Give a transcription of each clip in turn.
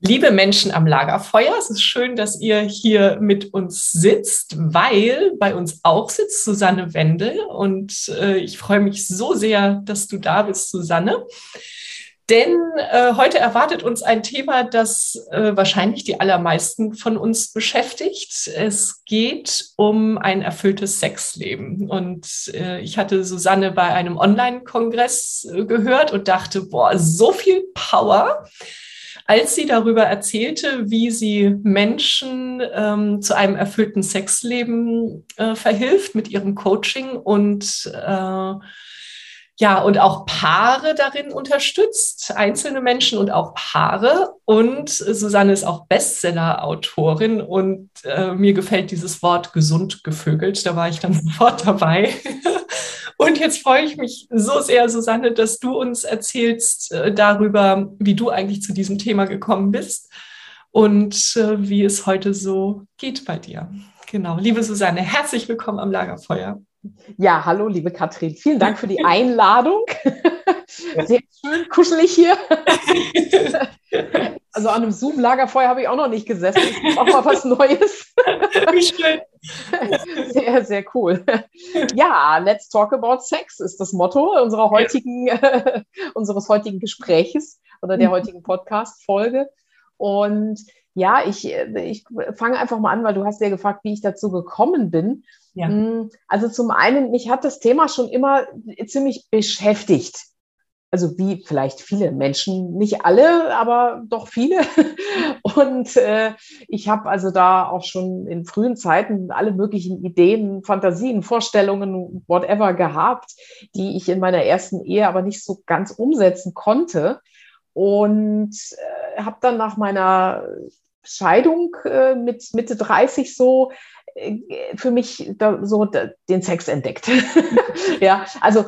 Liebe Menschen am Lagerfeuer, es ist schön, dass ihr hier mit uns sitzt, weil bei uns auch sitzt Susanne Wendel und äh, ich freue mich so sehr, dass du da bist, Susanne. Denn äh, heute erwartet uns ein Thema, das äh, wahrscheinlich die allermeisten von uns beschäftigt. Es geht um ein erfülltes Sexleben. Und äh, ich hatte Susanne bei einem Online-Kongress äh, gehört und dachte, boah, so viel Power als sie darüber erzählte, wie sie Menschen ähm, zu einem erfüllten Sexleben äh, verhilft mit ihrem Coaching und äh, ja, und auch Paare darin unterstützt, einzelne Menschen und auch Paare. Und Susanne ist auch Bestseller-Autorin und äh, mir gefällt dieses Wort gesund gevögelt. Da war ich dann sofort dabei. Und jetzt freue ich mich so sehr, Susanne, dass du uns erzählst äh, darüber, wie du eigentlich zu diesem Thema gekommen bist und äh, wie es heute so geht bei dir. Genau, liebe Susanne, herzlich willkommen am Lagerfeuer. Ja, hallo, liebe Katrin. Vielen Dank für die Einladung. Sehr schön kuschelig hier. Also an einem Zoom-Lagerfeuer habe ich auch noch nicht gesessen. Das ist auch mal was Neues. Wie schön. Sehr, sehr cool. Ja, let's talk about sex ist das Motto unserer heutigen, äh, unseres heutigen Gespräches oder der mhm. heutigen Podcast-Folge. Und ja, ich, ich fange einfach mal an, weil du hast ja gefragt, wie ich dazu gekommen bin. Ja. Mm, also zum einen, mich hat das Thema schon immer ziemlich beschäftigt also wie vielleicht viele Menschen, nicht alle, aber doch viele. Und äh, ich habe also da auch schon in frühen Zeiten alle möglichen Ideen, Fantasien, Vorstellungen, whatever gehabt, die ich in meiner ersten Ehe aber nicht so ganz umsetzen konnte. Und äh, habe dann nach meiner Scheidung äh, mit Mitte 30 so äh, für mich da, so den Sex entdeckt. ja, also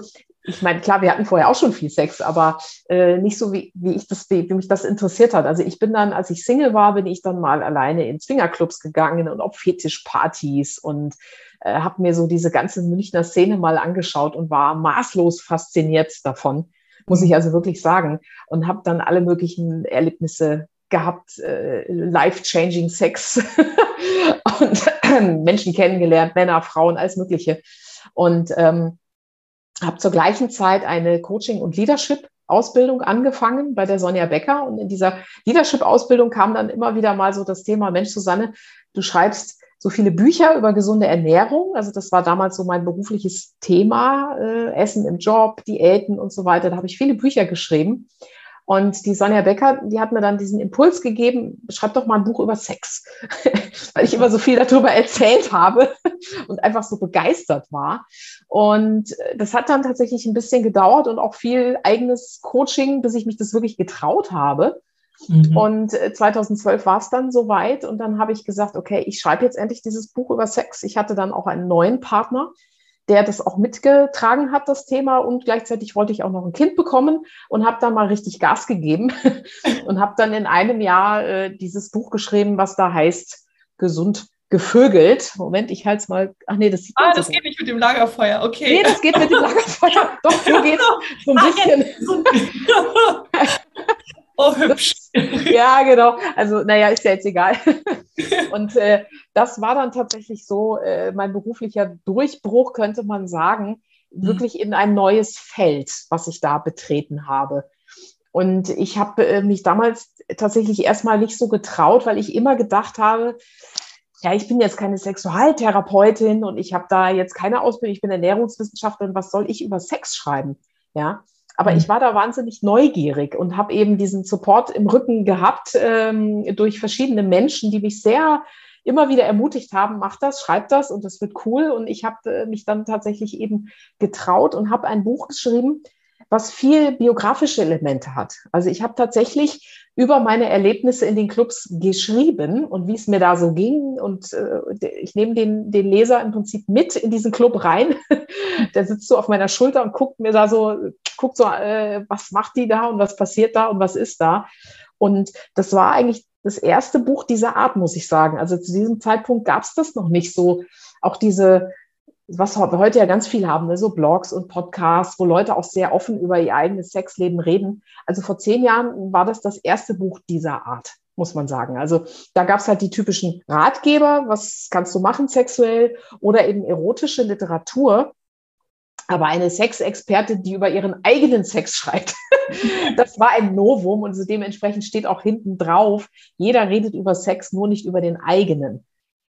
ich meine, klar, wir hatten vorher auch schon viel Sex, aber äh, nicht so, wie, wie ich das, wie, mich das interessiert hat. Also ich bin dann, als ich Single war, bin ich dann mal alleine in Swingerclubs gegangen und auf Fetischpartys und äh, habe mir so diese ganze Münchner Szene mal angeschaut und war maßlos fasziniert davon, muss ich also wirklich sagen. Und habe dann alle möglichen Erlebnisse gehabt, äh, life-changing Sex und äh, Menschen kennengelernt, Männer, Frauen, alles Mögliche. Und ähm, habe zur gleichen Zeit eine Coaching- und Leadership-Ausbildung angefangen bei der Sonja Becker. Und in dieser Leadership-Ausbildung kam dann immer wieder mal so das Thema, Mensch, Susanne, du schreibst so viele Bücher über gesunde Ernährung. Also das war damals so mein berufliches Thema, äh, Essen im Job, Diäten und so weiter. Da habe ich viele Bücher geschrieben. Und die Sonja Becker, die hat mir dann diesen Impuls gegeben, schreib doch mal ein Buch über Sex, weil ich immer so viel darüber erzählt habe und einfach so begeistert war. Und das hat dann tatsächlich ein bisschen gedauert und auch viel eigenes Coaching, bis ich mich das wirklich getraut habe. Mhm. Und 2012 war es dann soweit und dann habe ich gesagt, okay, ich schreibe jetzt endlich dieses Buch über Sex. Ich hatte dann auch einen neuen Partner, der das auch mitgetragen hat, das Thema. Und gleichzeitig wollte ich auch noch ein Kind bekommen und habe dann mal richtig Gas gegeben und habe dann in einem Jahr äh, dieses Buch geschrieben, was da heißt, gesund gevögelt. Moment, ich halte es mal. Ach nee, das sieht Ah, das geht nicht mit dem Lagerfeuer, okay. Nee, das geht mit dem Lagerfeuer. Doch, so geht es so ein bisschen. oh, hübsch. ja, genau. Also, naja, ist ja jetzt egal. Und äh, das war dann tatsächlich so äh, mein beruflicher Durchbruch, könnte man sagen, mhm. wirklich in ein neues Feld, was ich da betreten habe. Und ich habe äh, mich damals tatsächlich erstmal nicht so getraut, weil ich immer gedacht habe, ja, ich bin jetzt keine Sexualtherapeutin und ich habe da jetzt keine Ausbildung, ich bin Ernährungswissenschaftlerin, was soll ich über Sex schreiben? Ja, aber mhm. ich war da wahnsinnig neugierig und habe eben diesen Support im Rücken gehabt ähm, durch verschiedene Menschen, die mich sehr immer wieder ermutigt haben, mach das, schreib das und das wird cool. Und ich habe äh, mich dann tatsächlich eben getraut und habe ein Buch geschrieben, was viel biografische Elemente hat. Also ich habe tatsächlich über meine Erlebnisse in den Clubs geschrieben und wie es mir da so ging. Und äh, ich nehme den, den Leser im Prinzip mit in diesen Club rein. Der sitzt so auf meiner Schulter und guckt mir da so, guckt so, äh, was macht die da und was passiert da und was ist da. Und das war eigentlich das erste Buch dieser Art, muss ich sagen. Also zu diesem Zeitpunkt gab es das noch nicht so. Auch diese was wir heute ja ganz viel haben, ne? so Blogs und Podcasts, wo Leute auch sehr offen über ihr eigenes Sexleben reden. Also vor zehn Jahren war das das erste Buch dieser Art, muss man sagen. Also da gab es halt die typischen Ratgeber, was kannst du machen sexuell oder eben erotische Literatur. Aber eine Sexexpertin, die über ihren eigenen Sex schreibt, das war ein Novum und dementsprechend steht auch hinten drauf, jeder redet über Sex, nur nicht über den eigenen.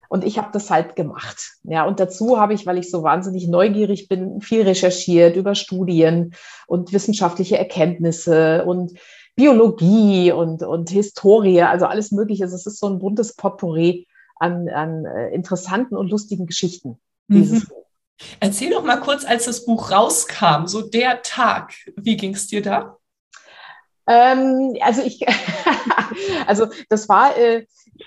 Und ich habe das halt gemacht. Ja, und dazu habe ich, weil ich so wahnsinnig neugierig bin, viel recherchiert über Studien und wissenschaftliche Erkenntnisse und Biologie und, und Historie, also alles Mögliche. Also es ist so ein buntes Potpourri an, an äh, interessanten und lustigen Geschichten. Mhm. Erzähl doch mal kurz, als das Buch rauskam, so der Tag, wie ging es dir da? Ähm, also ich, also das war, äh,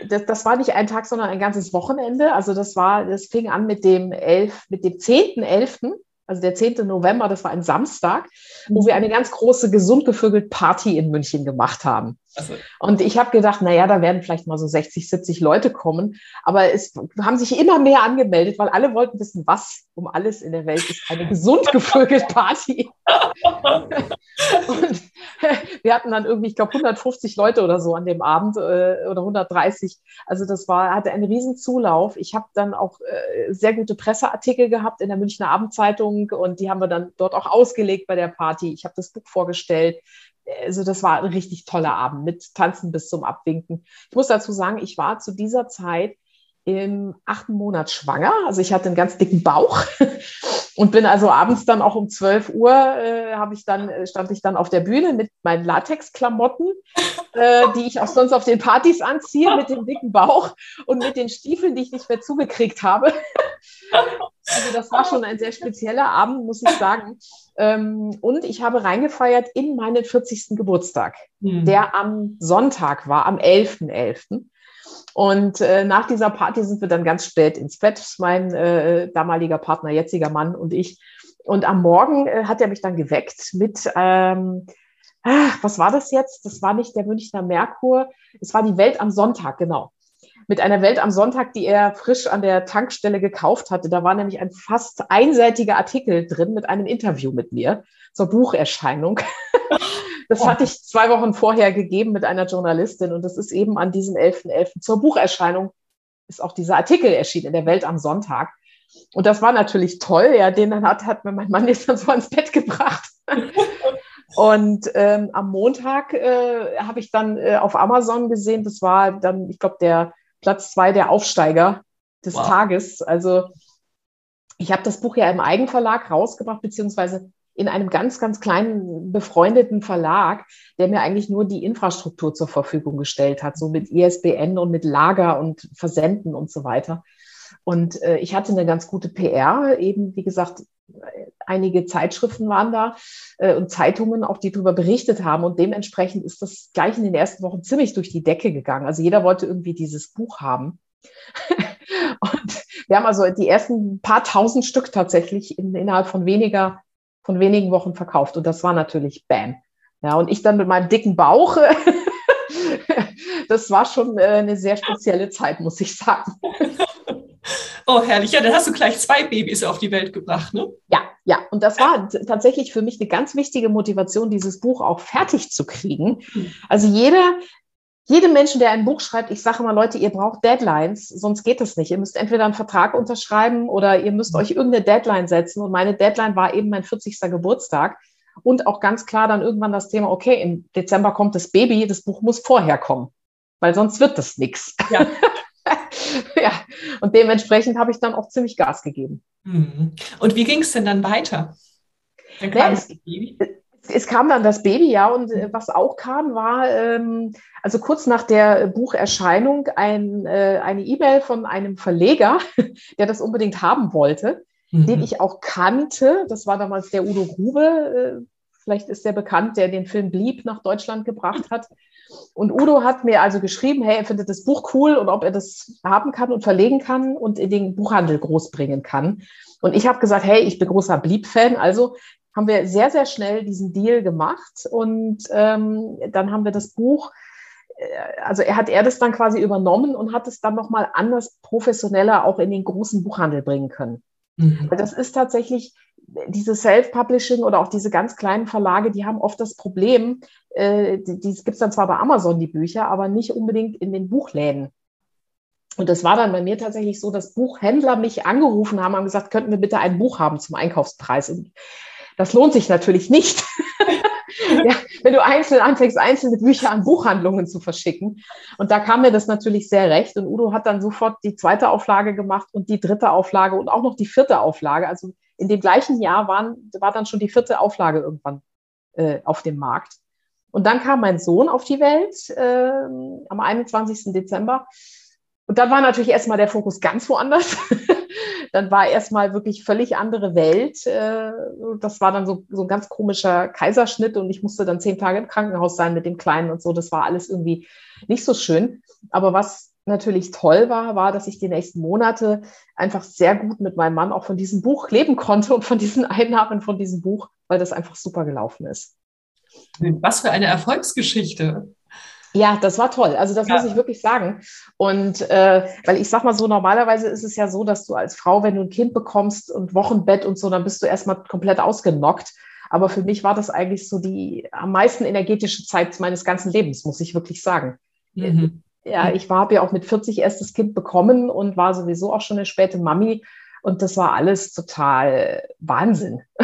das, war nicht ein Tag, sondern ein ganzes Wochenende. Also das war, das fing an mit dem 11, mit dem 10.11., also der 10. November, das war ein Samstag, wo wir eine ganz große gesund gevögelt Party in München gemacht haben. Also. Und ich habe gedacht, naja, da werden vielleicht mal so 60, 70 Leute kommen. Aber es haben sich immer mehr angemeldet, weil alle wollten wissen, was um alles in der Welt ist eine gesund gevögelt Party. und wir hatten dann irgendwie, ich glaube, 150 Leute oder so an dem Abend äh, oder 130. Also das war, hatte einen riesen Zulauf. Ich habe dann auch äh, sehr gute Presseartikel gehabt in der Münchner Abendzeitung und die haben wir dann dort auch ausgelegt bei der Party. Ich habe das Buch vorgestellt. Also das war ein richtig toller Abend mit Tanzen bis zum Abwinken. Ich muss dazu sagen, ich war zu dieser Zeit im achten Monat schwanger. Also ich hatte einen ganz dicken Bauch und bin also abends dann auch um 12 Uhr äh, habe ich dann äh, stand ich dann auf der Bühne mit meinen Latexklamotten, äh, die ich auch sonst auf den Partys anziehe, mit dem dicken Bauch und mit den Stiefeln, die ich nicht mehr zugekriegt habe. also das war schon ein sehr spezieller Abend, muss ich sagen. Ähm, und ich habe reingefeiert in meinen 40. Geburtstag, mhm. der am Sonntag war, am 11.11. .11. Und äh, nach dieser Party sind wir dann ganz spät ins Bett, mein äh, damaliger Partner, jetziger Mann und ich. Und am Morgen äh, hat er mich dann geweckt mit, ähm, ach, was war das jetzt? Das war nicht der Münchner Merkur, es war die Welt am Sonntag, genau. Mit einer Welt am Sonntag, die er frisch an der Tankstelle gekauft hatte. Da war nämlich ein fast einseitiger Artikel drin mit einem Interview mit mir zur Bucherscheinung. Das hatte ich zwei Wochen vorher gegeben mit einer Journalistin und das ist eben an diesem 11.11. .11. zur Bucherscheinung ist auch dieser Artikel erschienen in der Welt am Sonntag. Und das war natürlich toll. Ja, den dann hat, hat mir mein Mann jetzt dann so ans Bett gebracht. Und ähm, am Montag äh, habe ich dann äh, auf Amazon gesehen, das war dann, ich glaube, der Platz zwei der Aufsteiger des wow. Tages. Also ich habe das Buch ja im Eigenverlag rausgebracht, beziehungsweise in einem ganz, ganz kleinen befreundeten Verlag, der mir eigentlich nur die Infrastruktur zur Verfügung gestellt hat, so mit ISBN und mit Lager und Versenden und so weiter. Und äh, ich hatte eine ganz gute PR, eben wie gesagt, einige Zeitschriften waren da äh, und Zeitungen, auch die darüber berichtet haben. Und dementsprechend ist das gleich in den ersten Wochen ziemlich durch die Decke gegangen. Also jeder wollte irgendwie dieses Buch haben. und wir haben also die ersten paar tausend Stück tatsächlich in, innerhalb von weniger, von wenigen Wochen verkauft. Und das war natürlich Bam. Ja, und ich dann mit meinem dicken Bauch, das war schon äh, eine sehr spezielle Zeit, muss ich sagen. Oh, herrlich. Ja, dann hast du gleich zwei Babys auf die Welt gebracht, ne? Ja, ja. Und das war tatsächlich für mich eine ganz wichtige Motivation, dieses Buch auch fertig zu kriegen. Hm. Also jeder, jedem Menschen, der ein Buch schreibt, ich sage immer, Leute, ihr braucht Deadlines, sonst geht es nicht. Ihr müsst entweder einen Vertrag unterschreiben oder ihr müsst euch irgendeine Deadline setzen. Und meine Deadline war eben mein 40. Geburtstag. Und auch ganz klar dann irgendwann das Thema, okay, im Dezember kommt das Baby, das Buch muss vorher kommen, weil sonst wird das nichts. Ja. ja, und dementsprechend habe ich dann auch ziemlich Gas gegeben. Mhm. Und wie ging es denn dann weiter? Dann kam ja, es, es, kam dann das Baby, ja, und äh, was auch kam, war, ähm, also kurz nach der Bucherscheinung, ein, äh, eine E-Mail von einem Verleger, der das unbedingt haben wollte, mhm. den ich auch kannte. Das war damals der Udo Grube. Äh, vielleicht ist der bekannt, der den Film Blieb nach Deutschland gebracht hat. Und Udo hat mir also geschrieben, hey, er findet das Buch cool und ob er das haben kann und verlegen kann und in den Buchhandel großbringen kann. Und ich habe gesagt, hey, ich bin großer Blieb-Fan, also haben wir sehr, sehr schnell diesen Deal gemacht und ähm, dann haben wir das Buch, äh, also er hat er das dann quasi übernommen und hat es dann nochmal anders professioneller auch in den großen Buchhandel bringen können. Mhm. Das ist tatsächlich diese Self-Publishing oder auch diese ganz kleinen Verlage, die haben oft das Problem, äh, die, die gibt es dann zwar bei Amazon, die Bücher, aber nicht unbedingt in den Buchläden. Und das war dann bei mir tatsächlich so, dass Buchhändler mich angerufen haben und gesagt, könnten wir bitte ein Buch haben zum Einkaufspreis? Und das lohnt sich natürlich nicht. ja, wenn du einzeln anfängst, einzelne Bücher an Buchhandlungen zu verschicken. Und da kam mir das natürlich sehr recht. Und Udo hat dann sofort die zweite Auflage gemacht und die dritte Auflage und auch noch die vierte Auflage. Also in dem gleichen Jahr waren, war dann schon die vierte Auflage irgendwann äh, auf dem Markt. Und dann kam mein Sohn auf die Welt äh, am 21. Dezember. Und dann war natürlich erstmal der Fokus ganz woanders. dann war erstmal wirklich völlig andere Welt. Äh, das war dann so, so ein ganz komischer Kaiserschnitt und ich musste dann zehn Tage im Krankenhaus sein mit dem Kleinen und so. Das war alles irgendwie nicht so schön. Aber was natürlich toll war, war, dass ich die nächsten Monate einfach sehr gut mit meinem Mann auch von diesem Buch leben konnte und von diesen Einnahmen von diesem Buch, weil das einfach super gelaufen ist. Was für eine Erfolgsgeschichte. Ja, das war toll. Also das ja. muss ich wirklich sagen. Und äh, weil ich sag mal so, normalerweise ist es ja so, dass du als Frau, wenn du ein Kind bekommst und Wochenbett und so, dann bist du erstmal komplett ausgenockt. Aber für mich war das eigentlich so die am meisten energetische Zeit meines ganzen Lebens, muss ich wirklich sagen. Mhm. Ja, ich habe ja auch mit 40 erst das Kind bekommen und war sowieso auch schon eine späte Mami. Und das war alles total Wahnsinn.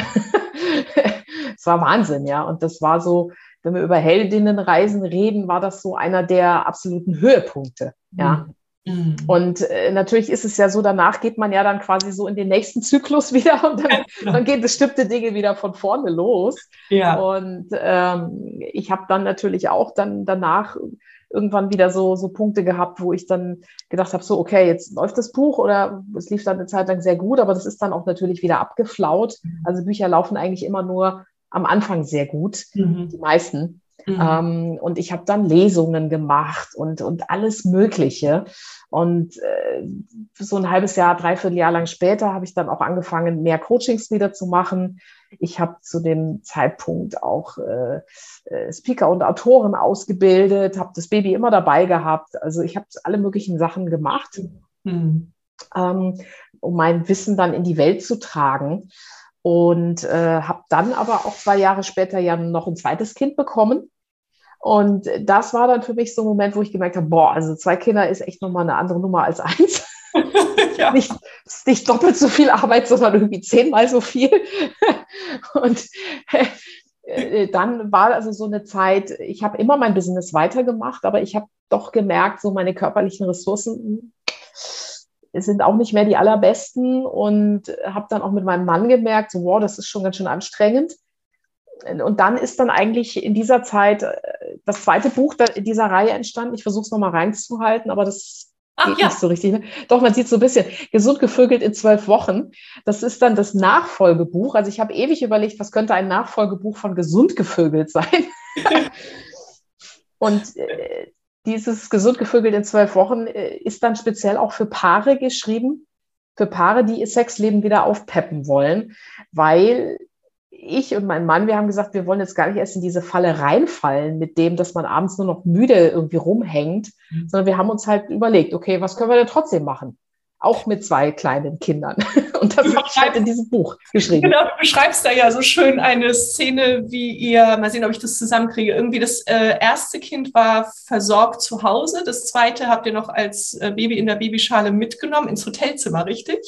es war Wahnsinn, ja. Und das war so, wenn wir über Heldinnenreisen reden, war das so einer der absoluten Höhepunkte, ja. Mhm. Und äh, natürlich ist es ja so, danach geht man ja dann quasi so in den nächsten Zyklus wieder und dann, dann gehen bestimmte Dinge wieder von vorne los. Ja. Und ähm, ich habe dann natürlich auch dann danach irgendwann wieder so, so Punkte gehabt, wo ich dann gedacht habe, so, okay, jetzt läuft das Buch oder es lief dann eine Zeit lang sehr gut, aber das ist dann auch natürlich wieder abgeflaut. Mhm. Also Bücher laufen eigentlich immer nur am Anfang sehr gut, mhm. die meisten. Mhm. Ähm, und ich habe dann Lesungen gemacht und, und alles Mögliche. Und äh, so ein halbes Jahr, dreiviertel Jahr lang später habe ich dann auch angefangen, mehr Coachings wieder zu machen. Ich habe zu dem Zeitpunkt auch äh, äh Speaker und Autoren ausgebildet, habe das Baby immer dabei gehabt. Also ich habe alle möglichen Sachen gemacht, mhm. ähm, um mein Wissen dann in die Welt zu tragen. Und äh, habe dann aber auch zwei Jahre später ja noch ein zweites Kind bekommen. Und das war dann für mich so ein Moment, wo ich gemerkt habe, boah, also zwei Kinder ist echt nochmal eine andere Nummer als eins. ja. nicht, nicht doppelt so viel Arbeit, sondern irgendwie zehnmal so viel. Und äh, dann war also so eine Zeit, ich habe immer mein Business weitergemacht, aber ich habe doch gemerkt, so meine körperlichen Ressourcen sind auch nicht mehr die allerbesten und habe dann auch mit meinem Mann gemerkt, so, wow, das ist schon ganz schön anstrengend. Und dann ist dann eigentlich in dieser Zeit äh, das zweite Buch dieser Reihe entstanden. Ich versuche es nochmal reinzuhalten, aber das Ach, Geht ja. nicht so richtig. Ne? Doch, man sieht so ein bisschen gesund gevögelt in zwölf Wochen. Das ist dann das Nachfolgebuch. Also ich habe ewig überlegt, was könnte ein Nachfolgebuch von gesund gevögelt sein. Und äh, dieses gesund gevögelt in zwölf Wochen äh, ist dann speziell auch für Paare geschrieben, für Paare, die ihr Sexleben wieder aufpeppen wollen, weil ich und mein Mann, wir haben gesagt, wir wollen jetzt gar nicht erst in diese Falle reinfallen mit dem, dass man abends nur noch müde irgendwie rumhängt, mhm. sondern wir haben uns halt überlegt, okay, was können wir denn trotzdem machen? Auch mit zwei kleinen Kindern. Und das habe ich halt in diesem Buch geschrieben. Genau, du beschreibst da ja so schön eine Szene, wie ihr, mal sehen, ob ich das zusammenkriege, irgendwie das äh, erste Kind war versorgt zu Hause, das zweite habt ihr noch als äh, Baby in der Babyschale mitgenommen ins Hotelzimmer, richtig?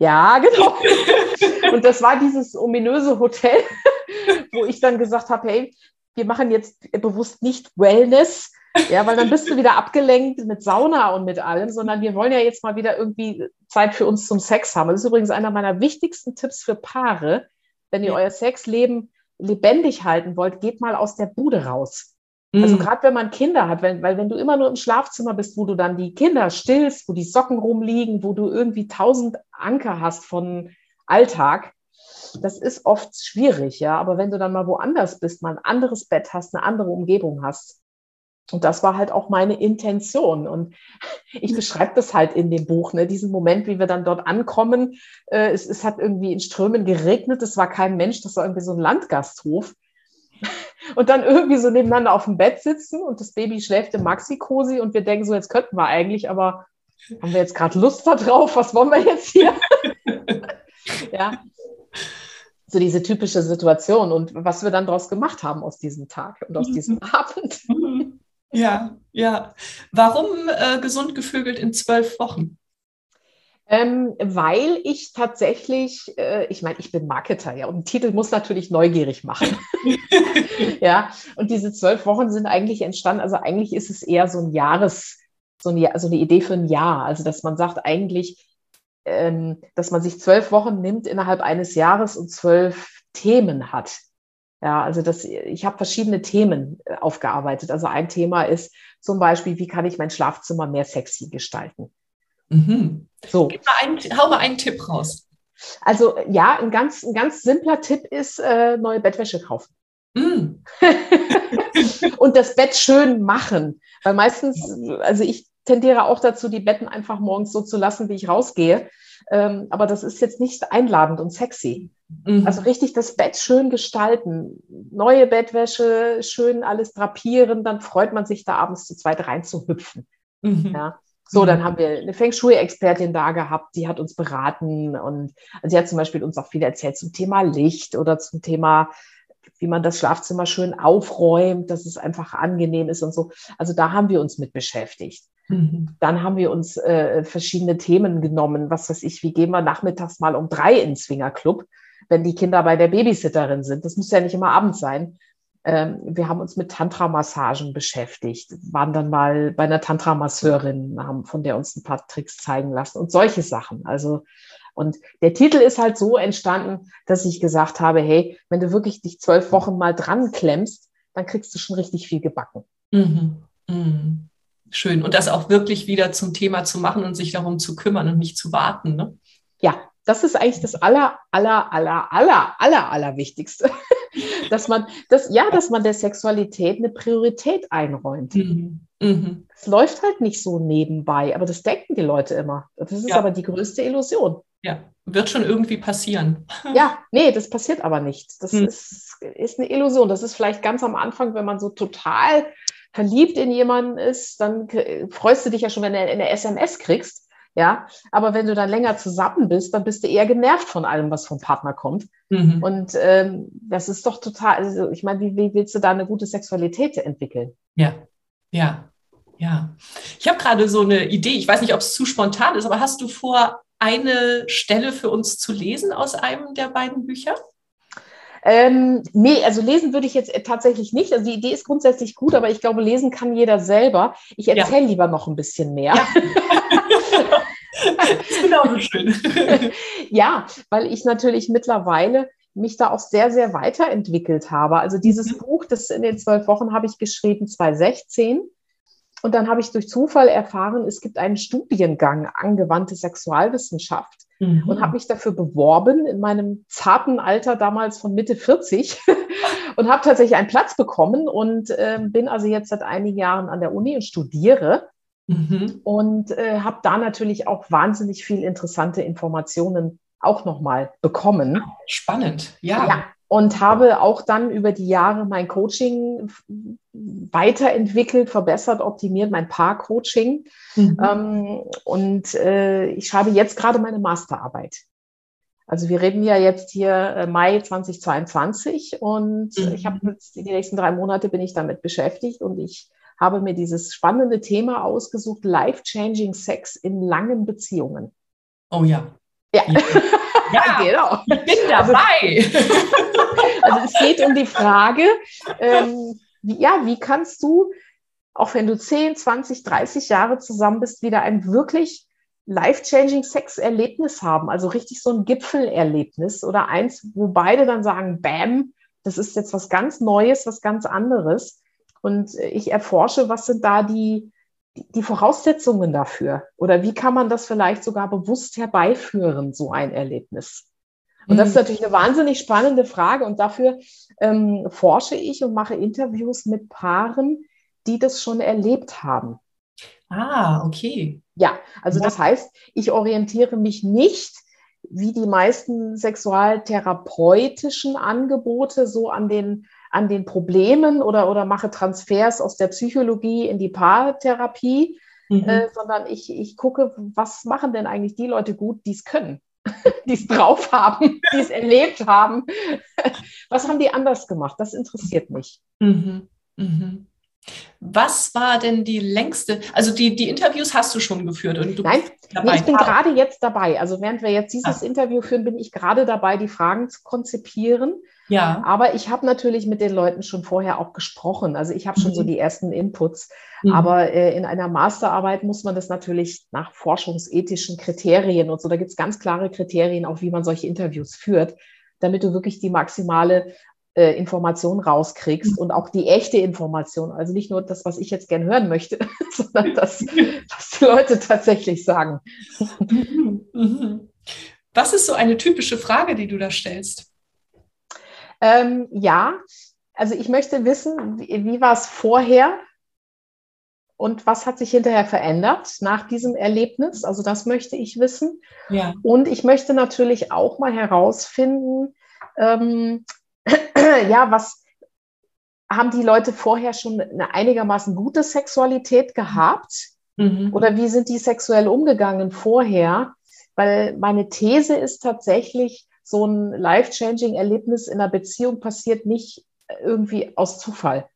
Ja, genau. Und das war dieses ominöse Hotel, wo ich dann gesagt habe, hey, wir machen jetzt bewusst nicht Wellness, ja, weil dann bist du wieder abgelenkt mit Sauna und mit allem, sondern wir wollen ja jetzt mal wieder irgendwie Zeit für uns zum Sex haben. Das ist übrigens einer meiner wichtigsten Tipps für Paare. Wenn ihr ja. euer Sexleben lebendig halten wollt, geht mal aus der Bude raus. Mhm. Also gerade wenn man Kinder hat, wenn, weil wenn du immer nur im Schlafzimmer bist, wo du dann die Kinder stillst, wo die Socken rumliegen, wo du irgendwie tausend Anker hast von Alltag, das ist oft schwierig, ja. Aber wenn du dann mal woanders bist, mal ein anderes Bett hast, eine andere Umgebung hast, und das war halt auch meine Intention. Und ich beschreibe das halt in dem Buch, ne? diesen Moment, wie wir dann dort ankommen. Äh, es, es hat irgendwie in Strömen geregnet, es war kein Mensch, das war irgendwie so ein Landgasthof. Und dann irgendwie so nebeneinander auf dem Bett sitzen und das Baby schläft im Maxi-Cosi und wir denken so, jetzt könnten wir eigentlich, aber haben wir jetzt gerade Lust da drauf? Was wollen wir jetzt hier? ja. So diese typische Situation und was wir dann daraus gemacht haben aus diesem Tag und aus diesem Abend. Ja, ja. Warum äh, gesund gevögelt in zwölf Wochen? Ähm, weil ich tatsächlich, äh, ich meine, ich bin Marketer, ja, und ein Titel muss natürlich neugierig machen. ja, und diese zwölf Wochen sind eigentlich entstanden, also eigentlich ist es eher so ein Jahres, so, ein, so eine Idee für ein Jahr. Also, dass man sagt, eigentlich, ähm, dass man sich zwölf Wochen nimmt innerhalb eines Jahres und zwölf Themen hat. Ja, also das, ich habe verschiedene Themen äh, aufgearbeitet. Also ein Thema ist zum Beispiel, wie kann ich mein Schlafzimmer mehr sexy gestalten? Mhm. So. Gib mal einen, hau mal einen Tipp raus. Also ja, ein ganz, ein ganz simpler Tipp ist äh, neue Bettwäsche kaufen. Mm. und das Bett schön machen. Weil meistens, also ich tendiere auch dazu, die Betten einfach morgens so zu lassen, wie ich rausgehe. Ähm, aber das ist jetzt nicht einladend und sexy. Mhm. Also richtig das Bett schön gestalten, neue Bettwäsche, schön alles drapieren, dann freut man sich da abends zu zweit reinzuhüpfen. Mhm. Ja. So, dann mhm. haben wir eine Feng Shui-Expertin da gehabt, die hat uns beraten und sie hat zum Beispiel uns auch viel erzählt zum Thema Licht oder zum Thema, wie man das Schlafzimmer schön aufräumt, dass es einfach angenehm ist und so. Also da haben wir uns mit beschäftigt. Mhm. Dann haben wir uns äh, verschiedene Themen genommen. Was weiß ich, wie gehen wir nachmittags mal um drei ins Swingerclub? wenn die Kinder bei der Babysitterin sind. Das muss ja nicht immer abends sein. Ähm, wir haben uns mit Tantra-Massagen beschäftigt, waren dann mal bei einer Tantra-Masseurin, haben von der uns ein paar Tricks zeigen lassen und solche Sachen. Also, und der Titel ist halt so entstanden, dass ich gesagt habe, hey, wenn du wirklich dich zwölf Wochen mal dran klemmst, dann kriegst du schon richtig viel gebacken. Mhm. Mhm. Schön. Und das auch wirklich wieder zum Thema zu machen und sich darum zu kümmern und nicht zu warten. Ne? Ja, das ist eigentlich das aller, aller, aller, aller, aller, aller Wichtigste. dass man, das, ja, dass man der Sexualität eine Priorität einräumt. Mhm. Mhm. Es läuft halt nicht so nebenbei, aber das denken die Leute immer. Das ist ja. aber die größte Illusion. Ja, wird schon irgendwie passieren. Ja, nee, das passiert aber nicht. Das mhm. ist, ist eine Illusion. Das ist vielleicht ganz am Anfang, wenn man so total verliebt in jemanden ist, dann freust du dich ja schon, wenn du eine SMS kriegst. Ja, aber wenn du dann länger zusammen bist, dann bist du eher genervt von allem, was vom Partner kommt. Mhm. Und ähm, das ist doch total, also ich meine, wie, wie willst du da eine gute Sexualität entwickeln? Ja, ja, ja. Ich habe gerade so eine Idee, ich weiß nicht, ob es zu spontan ist, aber hast du vor, eine Stelle für uns zu lesen aus einem der beiden Bücher? Ähm, nee, also lesen würde ich jetzt tatsächlich nicht. Also die Idee ist grundsätzlich gut, aber ich glaube, lesen kann jeder selber. Ich erzähle ja. lieber noch ein bisschen mehr. Ja. genauso schön. ja, weil ich natürlich mittlerweile mich da auch sehr, sehr weiterentwickelt habe. Also dieses mhm. Buch, das in den zwölf Wochen habe ich geschrieben, 2016. Und dann habe ich durch Zufall erfahren, es gibt einen Studiengang angewandte Sexualwissenschaft mhm. und habe mich dafür beworben in meinem zarten Alter damals von Mitte 40 und habe tatsächlich einen Platz bekommen und äh, bin also jetzt seit einigen Jahren an der Uni und studiere. Mhm. Und äh, habe da natürlich auch wahnsinnig viel interessante Informationen auch nochmal bekommen. Spannend, ja. ja und habe auch dann über die Jahre mein Coaching weiterentwickelt, verbessert, optimiert, mein Paar-Coaching. Mhm. Ähm, und äh, ich schreibe jetzt gerade meine Masterarbeit. Also wir reden ja jetzt hier äh, Mai 2022 und mhm. ich habe jetzt die nächsten drei Monate bin ich damit beschäftigt und ich habe mir dieses spannende Thema ausgesucht, Life-Changing Sex in langen Beziehungen. Oh ja. Ja. ja, genau. Ich bin dabei. Also, also, es geht um die Frage, ähm, wie, ja, wie kannst du, auch wenn du 10, 20, 30 Jahre zusammen bist, wieder ein wirklich life-changing Sex-Erlebnis haben? Also richtig so ein Gipfelerlebnis oder eins, wo beide dann sagen, bam, das ist jetzt was ganz Neues, was ganz anderes. Und ich erforsche, was sind da die, die Voraussetzungen dafür? Oder wie kann man das vielleicht sogar bewusst herbeiführen, so ein Erlebnis? Und das ist mhm. natürlich eine wahnsinnig spannende Frage. Und dafür ähm, forsche ich und mache Interviews mit Paaren, die das schon erlebt haben. Ah, okay. Ja, also ja. das heißt, ich orientiere mich nicht wie die meisten sexualtherapeutischen Angebote so an den an den Problemen oder, oder mache Transfers aus der Psychologie in die Paartherapie, mhm. äh, sondern ich, ich gucke, was machen denn eigentlich die Leute gut, die es können, die es drauf haben, die es erlebt haben. was haben die anders gemacht? Das interessiert mich. Mhm. Mhm. Was war denn die längste? Also die, die Interviews hast du schon geführt und du Nein, nee, ich bin gerade jetzt dabei. Also während wir jetzt dieses ah. Interview führen, bin ich gerade dabei, die Fragen zu konzipieren. Ja. Aber ich habe natürlich mit den Leuten schon vorher auch gesprochen. Also ich habe schon mhm. so die ersten Inputs. Mhm. Aber äh, in einer Masterarbeit muss man das natürlich nach forschungsethischen Kriterien und so, da gibt es ganz klare Kriterien, auch wie man solche Interviews führt, damit du wirklich die maximale äh, Information rauskriegst mhm. und auch die echte Information. Also nicht nur das, was ich jetzt gern hören möchte, sondern das, was die Leute tatsächlich sagen. Mhm. Mhm. Was ist so eine typische Frage, die du da stellst? Ähm, ja, also ich möchte wissen, wie, wie war es vorher und was hat sich hinterher verändert nach diesem Erlebnis? Also das möchte ich wissen. Ja. Und ich möchte natürlich auch mal herausfinden, ähm, ja, was haben die Leute vorher schon eine einigermaßen gute Sexualität gehabt? Mhm. Oder wie sind die sexuell umgegangen vorher? Weil meine These ist tatsächlich, so ein life-changing Erlebnis in einer Beziehung passiert nicht irgendwie aus Zufall.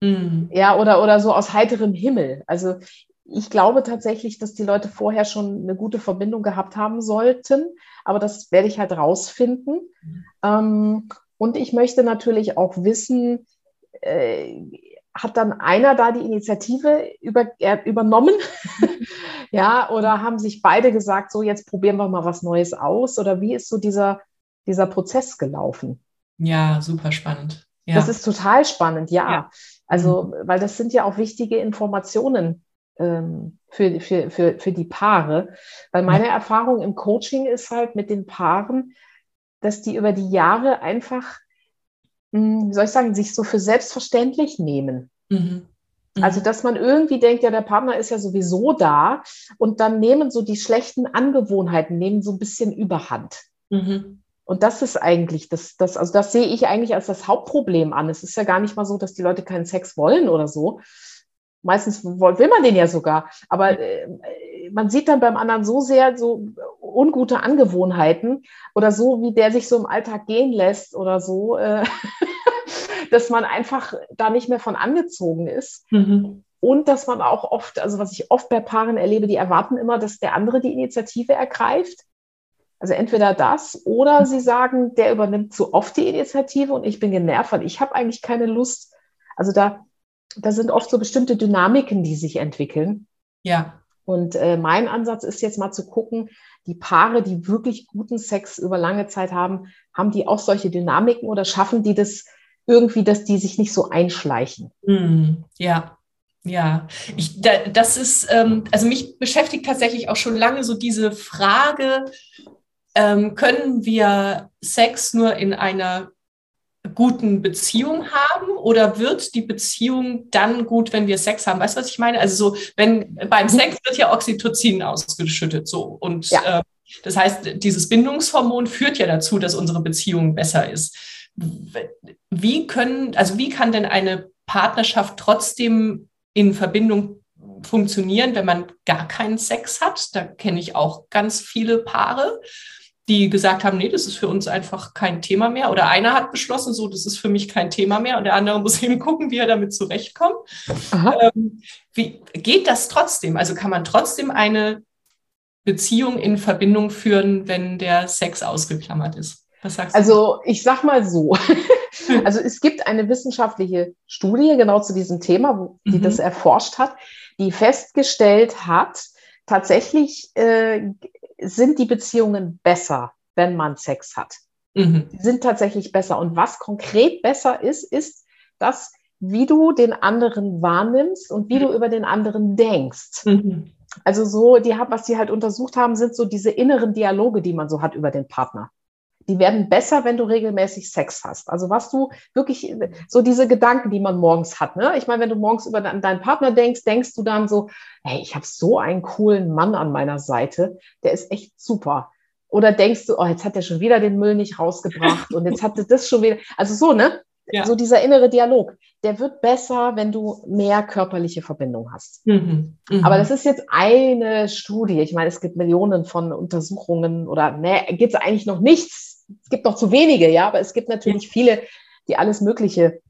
Mhm. Ja, oder, oder so aus heiterem Himmel. Also ich glaube tatsächlich, dass die Leute vorher schon eine gute Verbindung gehabt haben sollten, aber das werde ich halt rausfinden. Mhm. Ähm, und ich möchte natürlich auch wissen, äh, hat dann einer da die Initiative über, äh, übernommen? ja, oder haben sich beide gesagt, so jetzt probieren wir mal was Neues aus? Oder wie ist so dieser, dieser Prozess gelaufen? Ja, super spannend. Ja. Das ist total spannend, ja. ja. Also, mhm. weil das sind ja auch wichtige Informationen ähm, für, für, für, für die Paare. Weil meine ja. Erfahrung im Coaching ist halt mit den Paaren, dass die über die Jahre einfach hm, wie soll ich sagen, sich so für selbstverständlich nehmen. Mhm. Mhm. Also, dass man irgendwie denkt, ja, der Partner ist ja sowieso da und dann nehmen so die schlechten Angewohnheiten, nehmen so ein bisschen überhand. Mhm. Und das ist eigentlich das, das, also das sehe ich eigentlich als das Hauptproblem an. Es ist ja gar nicht mal so, dass die Leute keinen Sex wollen oder so. Meistens will man den ja sogar. Aber äh, man sieht dann beim anderen so sehr so ungute Angewohnheiten oder so, wie der sich so im Alltag gehen lässt oder so, äh, dass man einfach da nicht mehr von angezogen ist. Mhm. Und dass man auch oft, also was ich oft bei Paaren erlebe, die erwarten immer, dass der andere die Initiative ergreift. Also entweder das oder sie sagen, der übernimmt zu oft die Initiative und ich bin genervt, weil ich habe eigentlich keine Lust. Also da, da sind oft so bestimmte Dynamiken, die sich entwickeln. Ja. Und äh, mein Ansatz ist jetzt mal zu gucken, die Paare, die wirklich guten Sex über lange Zeit haben, haben die auch solche Dynamiken oder schaffen die das irgendwie, dass die sich nicht so einschleichen? Mm, ja. Ja, ich, da, das ist, ähm, also mich beschäftigt tatsächlich auch schon lange so diese Frage, ähm, können wir Sex nur in einer guten Beziehung haben oder wird die Beziehung dann gut, wenn wir Sex haben? Weißt du, was ich meine? Also so, wenn beim mhm. Sex wird ja Oxytocin ausgeschüttet so und ja. äh, das heißt, dieses Bindungshormon führt ja dazu, dass unsere Beziehung besser ist. Wie können, also wie kann denn eine Partnerschaft trotzdem in Verbindung funktionieren, wenn man gar keinen Sex hat? Da kenne ich auch ganz viele Paare die gesagt haben, nee, das ist für uns einfach kein Thema mehr. Oder einer hat beschlossen, so, das ist für mich kein Thema mehr. Und der andere muss hingucken, wie er damit zurechtkommt. Ähm, wie geht das trotzdem? Also kann man trotzdem eine Beziehung in Verbindung führen, wenn der Sex ausgeklammert ist? Was sagst du? Also ich sag mal so. also es gibt eine wissenschaftliche Studie genau zu diesem Thema, die mhm. das erforscht hat, die festgestellt hat, tatsächlich äh, sind die Beziehungen besser, wenn man Sex hat. Mhm. Die sind tatsächlich besser. Und was konkret besser ist, ist, dass wie du den anderen wahrnimmst und wie du über den anderen denkst. Mhm. Also so, die was sie halt untersucht haben, sind so diese inneren Dialoge, die man so hat über den Partner die werden besser, wenn du regelmäßig Sex hast. Also was du wirklich, so diese Gedanken, die man morgens hat. Ne? Ich meine, wenn du morgens über deinen Partner denkst, denkst du dann so, hey, ich habe so einen coolen Mann an meiner Seite, der ist echt super. Oder denkst du, oh, jetzt hat er schon wieder den Müll nicht rausgebracht und jetzt hat er das schon wieder. Also so, ne? Ja. So dieser innere Dialog, der wird besser, wenn du mehr körperliche Verbindung hast. Mhm. Mhm. Aber das ist jetzt eine Studie. Ich meine, es gibt Millionen von Untersuchungen oder ne, gibt es eigentlich noch nichts es gibt noch zu wenige, ja, aber es gibt natürlich viele, die alles Mögliche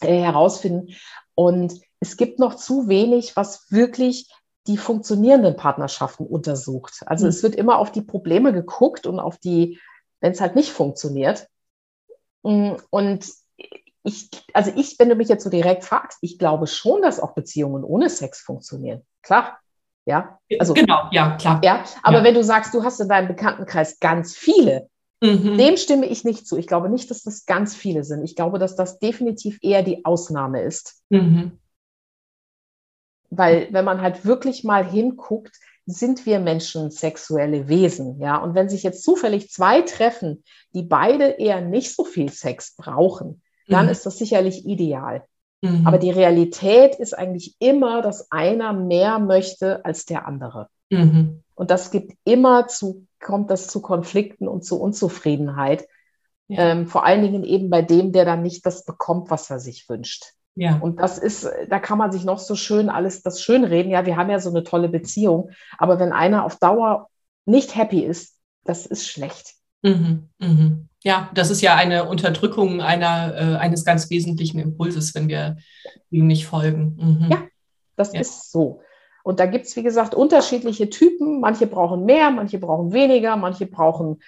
äh, herausfinden. Und es gibt noch zu wenig, was wirklich die funktionierenden Partnerschaften untersucht. Also mhm. es wird immer auf die Probleme geguckt und auf die, wenn es halt nicht funktioniert. Mm, und ich, also ich, wenn du mich jetzt so direkt fragst, ich glaube schon, dass auch Beziehungen ohne Sex funktionieren. Klar. Ja, also, genau, ja, klar. Ja, aber ja. wenn du sagst, du hast in deinem Bekanntenkreis ganz viele, Mhm. Dem stimme ich nicht zu. Ich glaube nicht, dass das ganz viele sind. Ich glaube, dass das definitiv eher die Ausnahme ist. Mhm. Weil wenn man halt wirklich mal hinguckt, sind wir Menschen sexuelle Wesen, ja. Und wenn sich jetzt zufällig zwei treffen, die beide eher nicht so viel Sex brauchen, dann mhm. ist das sicherlich ideal. Mhm. Aber die Realität ist eigentlich immer, dass einer mehr möchte als der andere. Mhm. Und das gibt immer zu kommt das zu Konflikten und zu Unzufriedenheit. Ja. Ähm, vor allen Dingen eben bei dem, der dann nicht das bekommt, was er sich wünscht. Ja. Und das ist, da kann man sich noch so schön alles das schön reden. Ja, wir haben ja so eine tolle Beziehung. Aber wenn einer auf Dauer nicht happy ist, das ist schlecht. Mhm, mhm. Ja, das ist ja eine Unterdrückung einer, äh, eines ganz wesentlichen Impulses, wenn wir ihm nicht folgen. Mhm. Ja, das ja. ist so. Und da gibt es, wie gesagt, unterschiedliche Typen. Manche brauchen mehr, manche brauchen weniger, manche brauchen